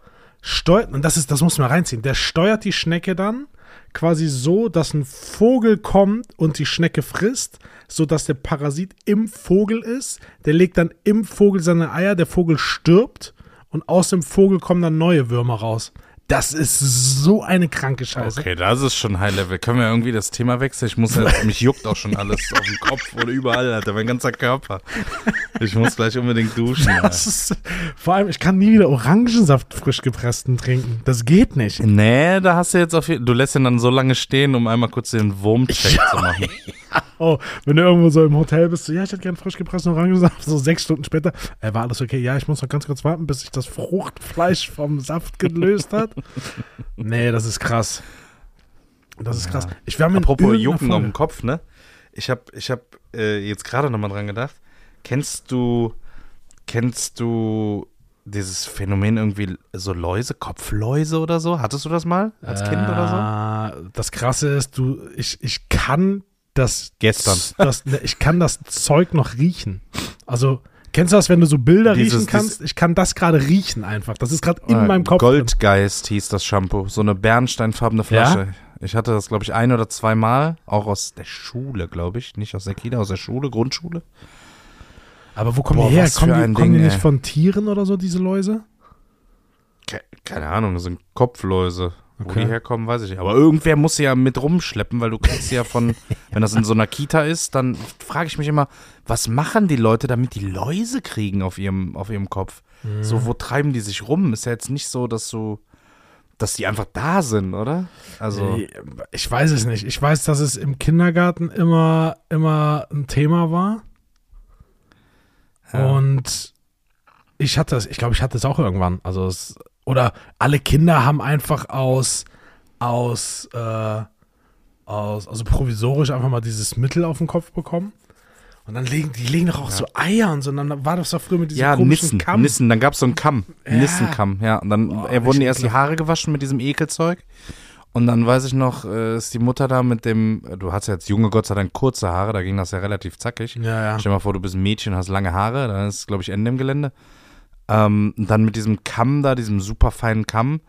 steuert, und das ist, das muss man reinziehen, der steuert die Schnecke dann quasi so, dass ein Vogel kommt und die Schnecke frisst, so dass der Parasit im Vogel ist, der legt dann im Vogel seine Eier, der Vogel stirbt und aus dem Vogel kommen dann neue Würmer raus. Das ist so eine kranke Scheiße. Okay, das ist schon High Level. Können wir irgendwie das Thema wechseln? Ich muss jetzt, mich juckt auch schon alles auf dem Kopf oder überall, Alter, mein ganzer Körper. Ich muss gleich unbedingt duschen. Ist, vor allem, ich kann nie wieder Orangensaft frisch gepressten trinken. Das geht nicht. Nee, da hast du jetzt auf jeden Du lässt ihn dann so lange stehen, um einmal kurz den Wurmcheck zu machen. Oh, wenn du irgendwo so im Hotel bist, so, ja, ich hätte gerne frisch gepressten Orangensaft. So sechs Stunden später, äh, war alles okay. Ja, ich muss noch ganz kurz warten, bis sich das Fruchtfleisch vom Saft gelöst hat. nee, das ist krass. Das ist krass. Ich war mit Apropos Jucken auf dem Kopf, ne? Ich hab, ich hab äh, jetzt gerade nochmal dran gedacht. Kennst du, kennst du dieses Phänomen irgendwie so Läuse, Kopfläuse oder so? Hattest du das mal als Kind oder so? so? Das Krasse ist, du, ich, ich kann das Gestern. Das, ne, ich kann das Zeug noch riechen. Also, kennst du das, wenn du so Bilder Dieses- riechen kannst? Ich kann das gerade riechen einfach. Das ist gerade in Äh, meinem Kopf. drin. Goldgeist hieß das Shampoo. So eine bernsteinfarbene Flasche. Ich hatte das, glaube ich, ein oder zweimal, auch aus der Schule, glaube ich. Nicht aus der Kita, aus der Schule, Grundschule. Aber wo kommen Boah, die her? Kommen, die, kommen die Ding, nicht ey. von Tieren oder so, diese Läuse? Ke keine Ahnung, das sind Kopfläuse. Wo Okay. die herkommen, weiß ich nicht. Aber irgendwer muss sie ja mit rumschleppen, weil du kriegst sie ja von, wenn das in so einer Kita ist, dann frage ich mich immer, was machen die Leute, damit die Läuse kriegen auf ihrem, auf ihrem Kopf? So, wo treiben die sich rum? Ist ja jetzt nicht so, dass du, dass die einfach da sind, oder? Also, Ich weiß es nicht. Ich weiß, dass es im Kindergarten immer, immer ein Thema war. Ja. Und ich hatte es, ich glaube, ich hatte es auch irgendwann. Also es, oder alle Kinder haben einfach aus, aus, äh, aus, also provisorisch einfach mal dieses Mittel auf den Kopf bekommen. Und dann legen, die legen doch auch so Eier und so. Und dann war das doch früher mit diesem ja, komischen Nissen, Kamm. Nissen, dann gab es so einen Kamm, Ja. Nissenkamm, ja. Und dann Boah, äh, wurden erst die. Haare gewaschen mit diesem Ekelzeug. Und dann weiß ich noch, äh, ist die Mutter da mit dem, du hast ja jetzt junge Gott sei Dank kurze Haare, da ging das ja relativ zackig. Ja, ja. Stell dir mal vor, du bist ein Mädchen, hast lange Haare, dann ist, glaube ich, Ende im Gelände. Ähm, dann mit diesem Kamm da, diesem super feinen Kamm,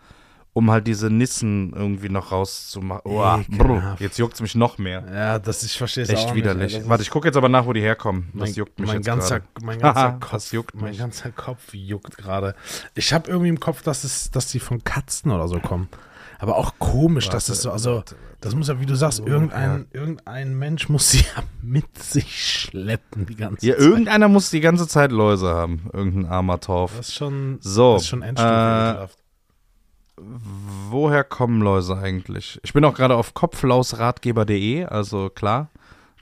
um halt diese Nissen irgendwie noch rauszumachen. Oh, brr, Ekelhaft. jetzt juckt es mich noch mehr. Ja, das ich verstehe es Echt widerlich. Das Warte, ich gucke jetzt aber nach, wo die herkommen. Das mein, juckt mich mein jetzt ganzer, gerade. mein ganzer Kopf, das juckt mein mich. ganzer Kopf juckt gerade. Ich habe irgendwie im Kopf, dass es, dass die von Katzen oder so kommen. Aber auch komisch, dass es so, also das muss ja, wie du sagst, irgendein, irgendein Mensch muss sie ja mit sich schleppen die ganze Ja, Zeit. irgendeiner muss die ganze Zeit Läuse haben. Irgendein armer Torf. Das ist schon, So, das ist schon Endstufe. äh. Woher kommen Läuse eigentlich? Ich bin auch gerade auf kopflausratgeber.de, also klar,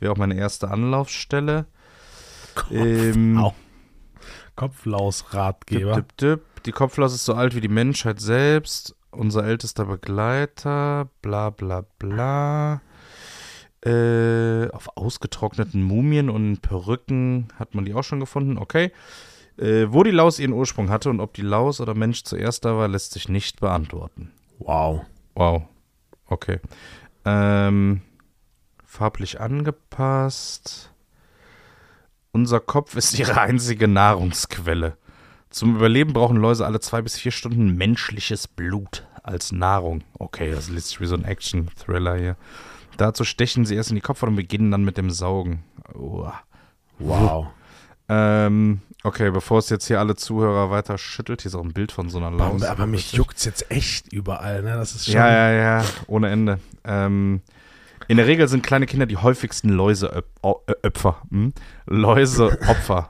wäre auch meine erste Anlaufstelle. Ähm, Au. Kopflaus-Ratgeber. Die Kopflaus ist so alt wie die Menschheit selbst. Unser ältester Begleiter. Bla bla bla. Äh, auf ausgetrockneten Mumien und Perücken hat man die auch schon gefunden. Okay. Äh, wo die Laus ihren Ursprung hatte und ob die Laus oder Mensch zuerst da war, lässt sich nicht beantworten. Wow. Wow. Okay. Ähm, farblich angepasst. Unser Kopf ist ihre einzige Nahrungsquelle. Zum Überleben brauchen Läuse alle zwei bis vier Stunden menschliches Blut als Nahrung. Okay, das liest sich wie so ein Action-Thriller hier. Dazu stechen sie erst in die Kopfhaut und beginnen dann mit dem Saugen. Uah. Wow. Ähm, okay, bevor es jetzt hier alle Zuhörer weiter schüttelt, hier ist auch ein Bild von so einer Laus. Aber, aber mich juckt's jetzt echt überall, ne? Das ist schon. Ja, ja, ja, ohne Ende. Ähm, in der Regel sind kleine Kinder die häufigsten Läuseopfer. Hm? Läuseopfer.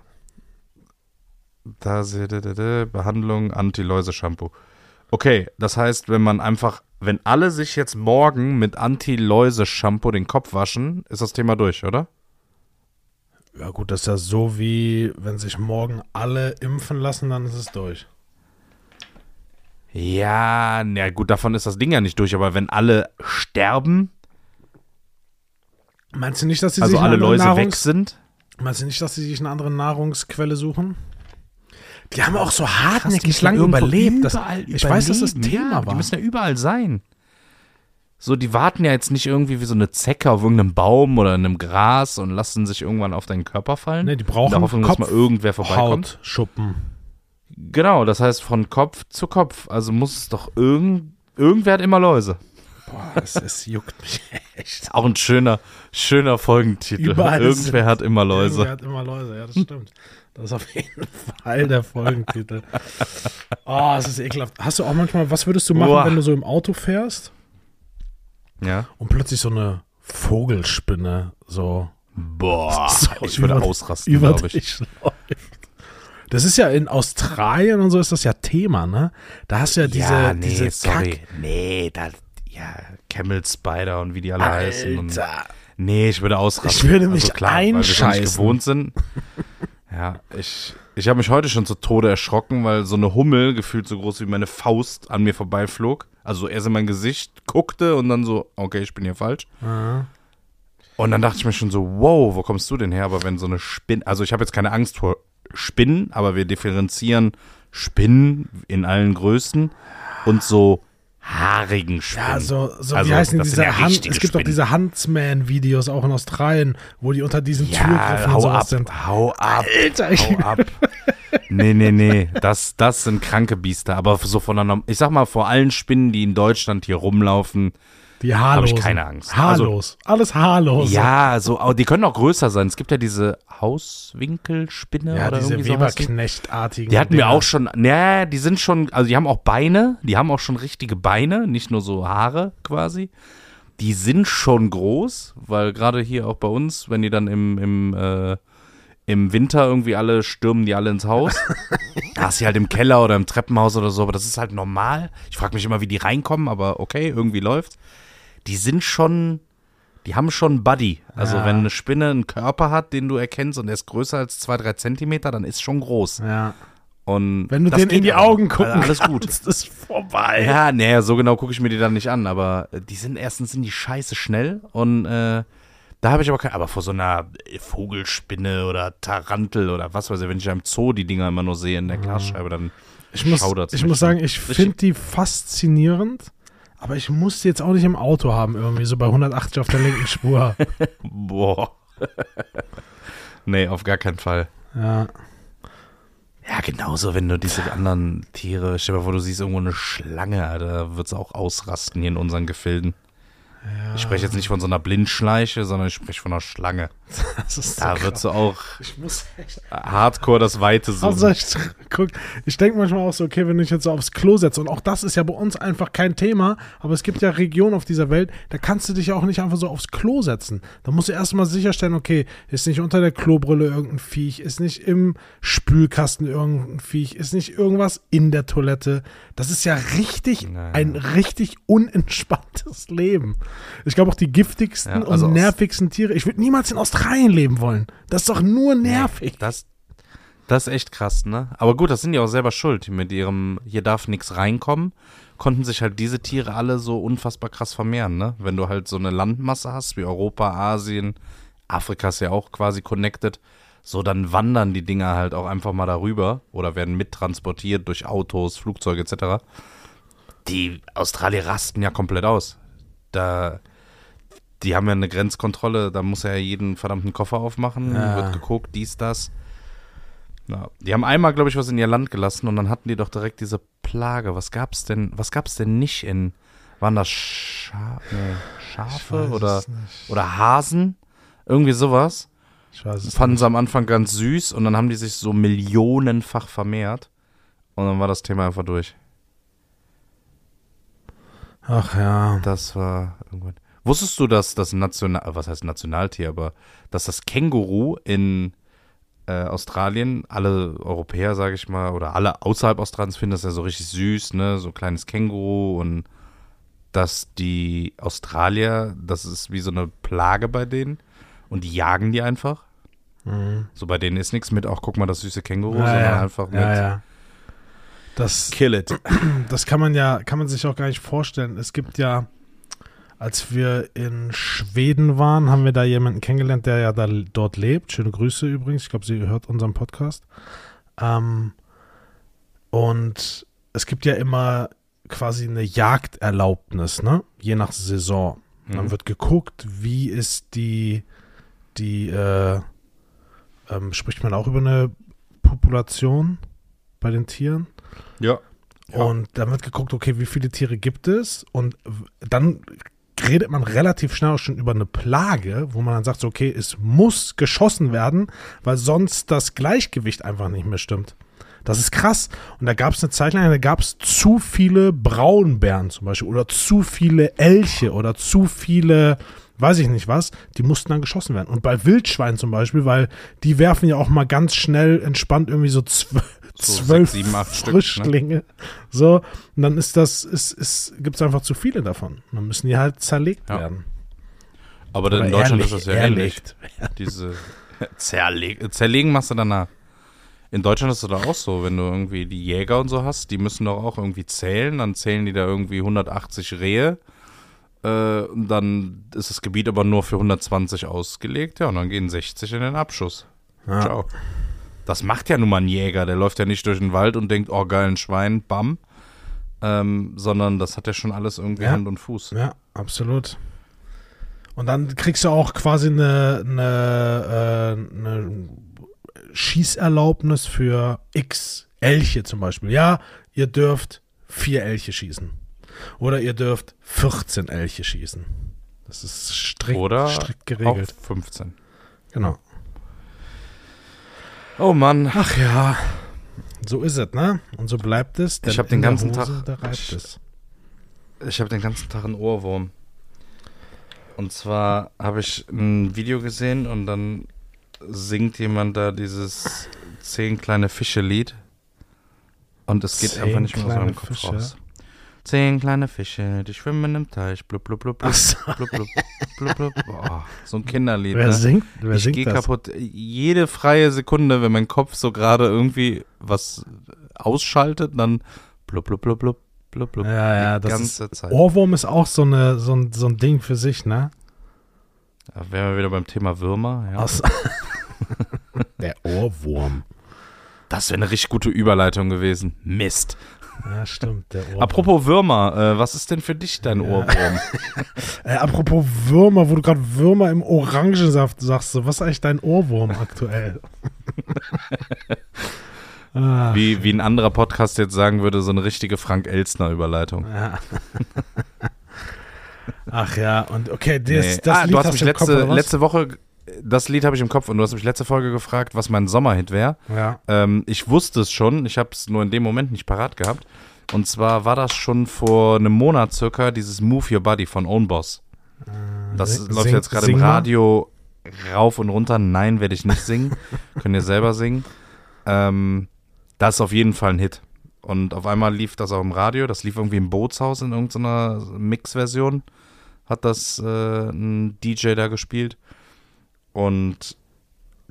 Da ihr, da, da, Behandlung Anti-Läuse-Shampoo. Okay, das heißt, wenn man einfach, wenn alle sich jetzt morgen mit Anti-Läuse-Shampoo den Kopf waschen, ist das Thema durch, oder? Ja, gut, das ist ja so wie, wenn sich morgen alle impfen lassen, dann ist es durch. Ja, na gut, davon ist das Ding ja nicht durch, aber wenn alle sterben, Meinst du nicht, dass sie also sich alle Läuse Nahrungs weg sind, Meinst du nicht, dass sie sich eine andere Nahrungsquelle suchen? Die haben auch so hartnäckig müssen lang irgendwo überlebt. Das, ich weiß, dass das überleben. Thema ja, war. Die müssen ja überall sein. So, die warten ja jetzt nicht irgendwie wie so eine Zecke auf irgendeinem Baum oder in einem Gras und lassen sich irgendwann auf deinen Körper fallen. Nee, die brauchen Hoffnung, dass mal irgendwer vorbeikommt. Hautschuppen. Genau, das heißt von Kopf zu Kopf. Also muss es doch irgend, irgendwer hat immer Läuse. Boah, es, es juckt mich echt. Auch ein schöner, schöner Folgentitel. Überall irgendwer hat immer Läuse. Irgendwer hat immer Läuse, ja, das stimmt. Das ist auf jeden Fall der Folgentitel. Oh, es ist ekelhaft. Hast du auch manchmal, was würdest du machen, Boah. wenn du so im Auto fährst Ja. und plötzlich so eine Vogelspinne so Boah, So, ich würde über- ausrasten, über glaube ich. dich läuft. Das ist ja in Australien und so ist das ja Thema, ne? Da hast du ja diese, ja, nee, diese sorry. Kack. Nee, da, ja, Camel Spider und wie die alle heißen. Und, Alter. nee, ich würde ausrasten. Ich würde mich also klar, Weil wir einscheißen. gewohnt sind. Ja, ich, ich habe mich heute schon zu Tode erschrocken, weil so eine Hummel, gefühlt so groß wie meine Faust, an mir vorbeiflog. Also erst in mein Gesicht guckte und dann so, okay, ich bin hier falsch. Aha. Und dann dachte ich mir schon so, wow, wo kommst du denn her? Aber wenn so eine Spinne, also ich habe jetzt keine Angst vor Spinnen, aber wir differenzieren Spinnen in allen Größen und so haarigen Spinnen. Ja, so, so Also, wie heißen diese ja Hand, es gibt doch diese Huntsman-Videos auch in Australien, wo die unter diesen ja, Türgriffen hau ab, sind. hau ab, Alter, ich, hau ab. Nee, nee, nee, das, das sind kranke Biester. Aber so von einer, ich sag mal, vor allen Spinnen, die in Deutschland hier rumlaufen, Die habe haarlos. ich keine Angst. Also, Haarlos. Alles haarlos. ja, so, aber die können auch größer sein. Es gibt ja diese Hauswinkelspinne ja oder diese. Weberknecht-artigen. Die hatten wir Dinger. auch schon, naja, die sind schon, also die haben auch Beine, die haben auch schon richtige Beine, nicht nur so Haare quasi. Die sind schon groß, weil gerade hier auch bei uns, wenn die dann im, im, äh, im Winter irgendwie alle stürmen die alle ins Haus. da hast du halt im Keller oder im Treppenhaus oder so, aber das ist halt normal. Ich frage mich immer, wie die reinkommen, aber okay, irgendwie läuft's. Die sind schon, die haben schon einen Buddy. Also Ja. wenn eine Spinne einen Körper hat, den du erkennst und der ist größer als zwei, drei Zentimeter, dann ist schon groß. Ja. Und Wenn du denen in die. Augen gucken Also alles kannst, gut. ist vorbei. Ja, nee, so genau gucke ich mir die dann nicht an, aber äh, die sind erstens sind die scheiße schnell und äh, da habe ich aber kein, aber vor so einer Vogelspinne oder Tarantel oder was weiß ich, wenn ich im Zoo die Dinger immer nur sehe in der Glasscheibe, dann Ich muss, ich mich muss sagen, ich finde die faszinierend, aber ich muss die jetzt auch nicht im Auto haben, irgendwie so bei 180 auf der linken Spur. boah. nee, auf gar keinen Fall. ja. Ja, genauso, wenn du diese anderen Tiere, stell dir mal vor, du siehst irgendwo eine Schlange, da wird es auch ausrasten hier in unseren Gefilden. Ich spreche jetzt nicht von so einer Blindschleiche, sondern ich spreche von einer Schlange. So Da krass. wird sie auch Ich hardcore das Weite suchen. Also ich, guck, ich denke manchmal auch so, okay, wenn du dich jetzt so aufs Klo setzt, und auch das ist ja bei uns einfach kein Thema, aber es gibt ja Regionen auf dieser Welt, da kannst du dich auch nicht einfach so aufs Klo setzen. Da musst du erstmal sicherstellen, okay, ist nicht unter der Klobrille irgendein Viech, ist nicht im Spülkasten irgendein Viech, ist nicht irgendwas in der Toilette. Das ist ja richtig, Naja. ein richtig unentspanntes Leben. Ich glaube auch die giftigsten Ja, also und nervigsten Tiere. Ich würde niemals in Australien leben wollen. Das ist doch nur nervig. Das, das ist echt krass, ne? Aber gut, das sind ja auch selber schuld. Mit ihrem, hier darf nichts reinkommen, konnten sich halt diese Tiere alle so unfassbar krass vermehren, ne? Wenn du halt so eine Landmasse hast, wie Europa, Asien, Afrika ist ja auch quasi connected, so dann wandern die Dinger halt auch einfach mal darüber oder werden mittransportiert durch Autos, Flugzeuge etc. Die Australier rasten ja komplett aus. Da, die haben ja eine Grenzkontrolle, da muss er ja jeden verdammten Koffer aufmachen, Ja. wird geguckt, dies, das. Ja, die haben einmal, glaube ich, was in ihr Land gelassen und dann hatten die doch direkt diese Plage. Was gab's denn, was gab's denn nicht in, waren das Scha nee, Schafe oder, oder Hasen? Irgendwie sowas. Ich Fanden nicht. sie am Anfang ganz süß und dann haben die sich so millionenfach vermehrt und dann war das Thema einfach durch. Ach ja. Das war irgendwann. Wusstest du, dass das National, was heißt Nationaltier, aber dass das Känguru in äh, Australien, alle Europäer, sage ich mal, oder alle außerhalb Australiens finden das ja so richtig süß, ne, so ein kleines Känguru und dass die Australier, das ist wie so eine Plage bei denen und die jagen die einfach. Mhm. So bei denen ist nichts mit, ach guck mal, das süße Känguru, Ja, sondern ja. einfach mit ja. Das, Kill it. das kann man ja, kann man sich auch gar nicht vorstellen. Es gibt ja, als wir in Schweden waren, haben wir da jemanden kennengelernt, der ja da dort lebt. Schöne Grüße übrigens. Ich glaube, sie hört unseren Podcast. Ähm, und es gibt ja immer quasi eine Jagderlaubnis, ne? Je nach Saison. Dann Mhm. wird geguckt, wie ist die, die, äh, ähm, spricht man auch über eine Population bei den Tieren? Ja. Ja. Und dann wird geguckt, okay, wie viele Tiere gibt es? Und dann redet man relativ schnell auch schon über eine Plage, wo man dann sagt, okay, es muss geschossen werden, weil sonst das Gleichgewicht einfach nicht mehr stimmt. Das ist krass. Und da gab es eine Zeit lang, da gab es zu viele Braunbären zum Beispiel oder zu viele Elche oder zu viele, weiß ich nicht was, die mussten dann geschossen werden. Und bei Wildschweinen zum Beispiel, weil die werfen ja auch mal ganz schnell entspannt irgendwie so zwölf, So zwölf sechs, sieben, acht Stück, ne? Frischlinge. So, und dann ist das, ist, ist, gibt es einfach zu viele davon. Dann müssen die halt zerlegt Ja. werden. Aber dann in Deutschland erlegt- ist das ja ähnlich. erlegt. Diese Zerleg Zerlegen machst du danach. In Deutschland ist es doch auch so, wenn du irgendwie die Jäger und so hast, die müssen doch auch irgendwie zählen, dann zählen die da irgendwie 180 Rehe, äh, dann ist das Gebiet aber nur für 120 ausgelegt, ja, und dann gehen 60 in den Abschuss. Ja. Ciao. Das macht ja nun mal ein Jäger, der läuft ja nicht durch den Wald und denkt, oh geil, ein Schwein, bam, ähm, sondern das hat ja schon alles irgendwie Ja. Hand und Fuß. Ja, absolut. Und dann kriegst du auch quasi eine, eine, äh, eine Schießerlaubnis für X Elche zum Beispiel. Ja, ihr dürft vier Elche schießen. Oder ihr dürft 14 Elche schießen. Das ist strikt, Oder strikt geregelt. 15. Genau. Oh Mann. Ach ja, so ist es, ne? Und so bleibt es. denn hab den ganzen Hose, Tag- ich-. Ich habe den ganzen Tag einen Ohrwurm. Und zwar habe ich ein Video gesehen und dann singt jemand da dieses zehn kleine Fische Lied und es geht Zehn einfach nicht mehr aus meinem Kopf Fische? raus. Zehn kleine Fische, die schwimmen im Teich, blub blub blub blub so. blub blub blub blub. Boah, so ein Kinderlied. Wer ne? singt, wer ich singt gehe das? kaputt. Jede freie Sekunde, wenn mein Kopf so gerade irgendwie was ausschaltet, dann blub blub blub blub blub blub. Ja, ja, die das ganze Zeit. Ohrwurm ist auch so, eine, so, ein, so ein Ding für sich, ne? Da wären wir wieder beim Thema Würmer. Ja. Der Ohrwurm. Das wäre eine richtig gute Überleitung gewesen. Mist. Ja, stimmt. Apropos Würmer, äh, was ist denn für dich dein Ja. Ohrwurm? Äh, apropos Würmer, wo du gerade Würmer im Orangensaft sagst, was ist eigentlich dein Ohrwurm aktuell? Wie, wie ein anderer Podcast jetzt sagen würde, so eine richtige Frank Elstner-Überleitung. ja. Ach ja, und okay, das, Nee. das ah, du hast mich Kopf, letzte, was? letzte Woche, das Lied habe ich im Kopf und du hast mich letzte Folge gefragt, was mein Sommerhit wäre. Ja. Ähm, ich wusste es schon, ich habe es nur in dem Moment nicht parat gehabt. Und zwar war das schon vor einem Monat circa dieses Move Your Body von Own Boss. Das Sing- läuft jetzt gerade im. Radio rauf und runter. Nein, werde ich nicht singen. Könnt ihr selber singen. Ähm, das ist auf jeden Fall ein Hit. Und auf einmal lief das auch im Radio. Das lief irgendwie im Bootshaus in irgendeiner Mix-Version. Hat das äh, ein DJ da gespielt. Und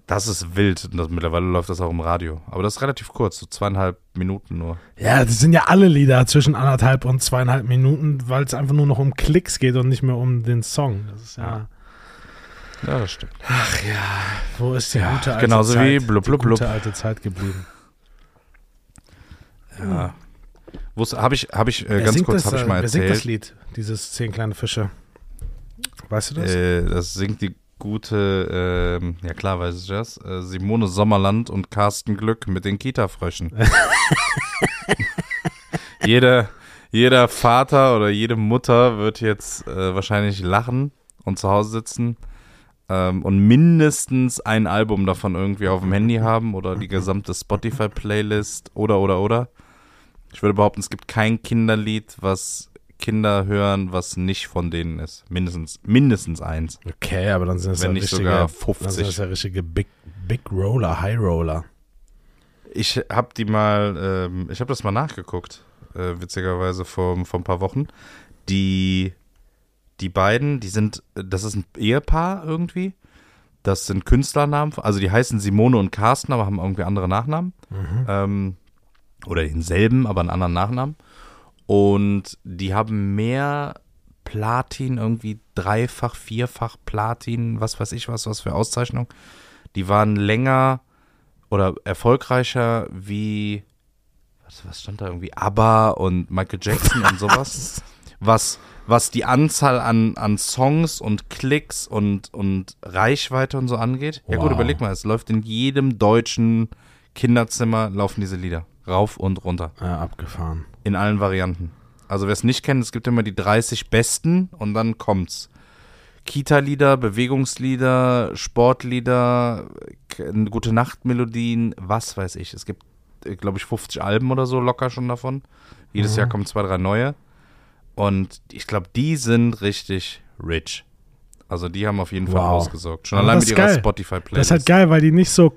das ist wild. Das, mittlerweile läuft das auch im Radio. Aber das ist relativ kurz, so zweieinhalb Minuten nur. Ja, das sind ja alle Lieder zwischen anderthalb und zweieinhalb Minuten, weil es einfach nur noch um Klicks geht und nicht mehr um den Song. Das ist ja. Ja, das stimmt. Ach ja, wo ist die Ja, gute alte genauso Zeit? wie blub, blub, die gute blub. alte Zeit geblieben. Ja. Habe ich, hab ich äh, ganz kurz, habe ich mal Wer singt das erzählt. Lied? Dieses Zehn kleine Fische. Weißt du das? Äh, das singt die gute, ähm, ja klar weiß ich das, äh, Simone Sommerland und Carsten Glück mit den Kita-Fröschen. jeder, jeder Vater oder jede Mutter wird jetzt äh, wahrscheinlich lachen und zu Hause sitzen ähm, und mindestens ein Album davon irgendwie auf dem Handy haben oder die gesamte Spotify-Playlist oder, oder, oder. Ich würde behaupten, es gibt kein Kinderlied, was Kinder hören, was nicht von denen ist. Mindestens, mindestens eins. Okay, aber dann sind es Wenn ja nicht richtige, sogar Dann sind 50. es ja richtige Big, Big Roller, High Roller. Ich habe die mal, ähm, ich habe das mal nachgeguckt, äh, witzigerweise vor, vor ein paar Wochen. Die, die beiden, die sind, das ist ein Ehepaar irgendwie. Das sind Künstlernamen, also die heißen Simone und Carsten, aber haben irgendwie andere Nachnamen. Mhm. Ähm, oder denselben, aber einen anderen Nachnamen. Und die haben mehr Platin, irgendwie dreifach, vierfach Platin, was weiß ich was, was für Auszeichnung. Die waren länger oder erfolgreicher wie, was, was stand da irgendwie, ABBA und Michael Jackson und sowas. Was, was die Anzahl an, an Songs und Klicks und, und Reichweite und so angeht. Ja gut, Wow. überleg mal, es läuft in jedem deutschen Kinderzimmer, laufen diese Lieder. Rauf und runter. Ja, abgefahren. In allen Varianten. Also wer es nicht kennt, es gibt immer die 30 besten und dann kommt's. Kita-Lieder, Bewegungslieder, Sportlieder, gute Nachtmelodien, was weiß ich. Es gibt, glaube ich, 50 Alben oder so locker schon davon. Jedes Mhm. Jahr kommen zwei, drei neue. Und ich glaube, die sind richtig rich. Also die haben auf jeden Fall Wow. ausgesorgt. Schon Aber allein mit ihrer. Spotify-Playlist. Das ist halt geil, weil die nicht so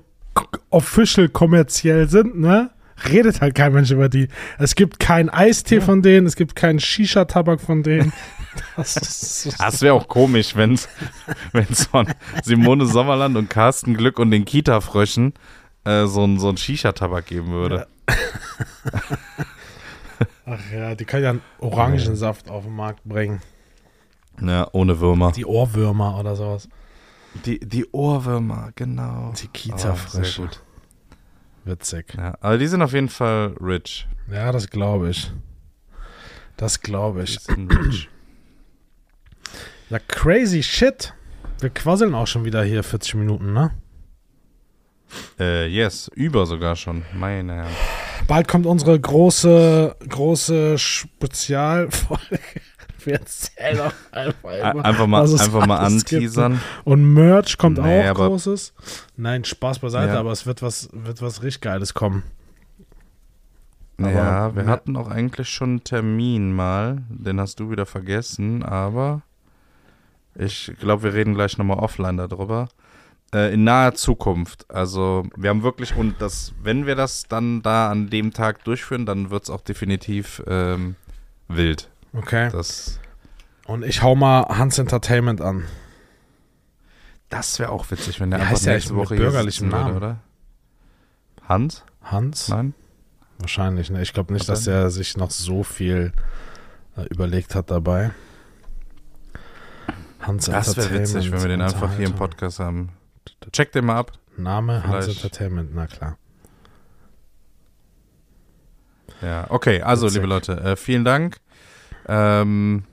official kommerziell sind, ne? Redet halt kein Mensch über die. Es gibt keinen Eistee von denen, es gibt keinen Shisha-Tabak von denen. Das so Das wäre auch komisch, wenn es von Simone Sommerland und Carsten Glück und den Kita-Fröschen äh, so ein, so ein Shisha-Tabak geben würde. Ach ja, die kann ja einen Orangensaft auf den Markt bringen. Ja, ohne Würmer. Die Ohrwürmer oder sowas. Die, die Ohrwürmer, genau. Die Oh, Kita-Frösche. gut. Witzig. Ja, aber die sind auf jeden Fall rich. Ja, das glaube ich. Das glaube ich. Ja, crazy shit. Wir quasseln auch schon wieder hier 40 Minuten, ne? äh, yes, über sogar schon. Meine Herren. bald kommt unsere große, große Spezialfolge. Wir erzählen doch einfach, immer, Einfach mal, einfach mal gibt. anteasern. Und Merch kommt Nee, auch großes. Nein, Spaß beiseite, Ja. aber es wird was, wird was richtig Geiles kommen. Aber- ja, wir Ja. hatten auch eigentlich schon einen Termin mal. Den hast du wieder vergessen, aber ich glaube, wir reden gleich nochmal offline darüber. Äh, in naher Zukunft. Also, wir haben wirklich, und das, wenn wir das dann da an dem Tag durchführen, dann wird es auch definitiv ähm, wild. Okay. Das, Und ich hau mal Hans Entertainment an. das wäre auch witzig, wenn der Wie einfach heißt nächste mit Woche hier bürgerlichem würde, Namen? oder? Hans? Hans? Nein? Wahrscheinlich, ne? Ich glaube nicht, Und dass er sich noch so viel äh, überlegt hat dabei. Hans Das wäre witzig, wenn wir den einfach hier im. Podcast haben. Check den mal ab. Name Hans Vielleicht. Entertainment, na klar. Ja, okay, also Witzig. liebe Leute, äh, vielen Dank. Ähm,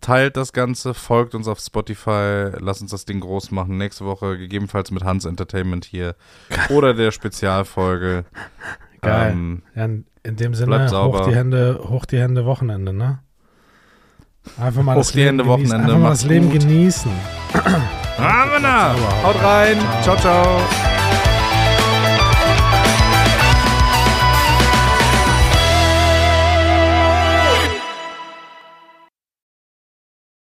teilt das Ganze, folgt uns auf Spotify, lasst uns das Ding groß machen. Nächste Woche gegebenenfalls mit Hans Entertainment hier oder der Spezialfolge. Geil. Ähm, Ja, in, dem Sinne, hoch die Hände, hoch die Hände Wochenende, ne? Einfach mal Hoch das die Leben Hände genießen. Wochenende, Einfach mal das Leben gut. genießen. Sauber. Haut rein! Ciao. ciao.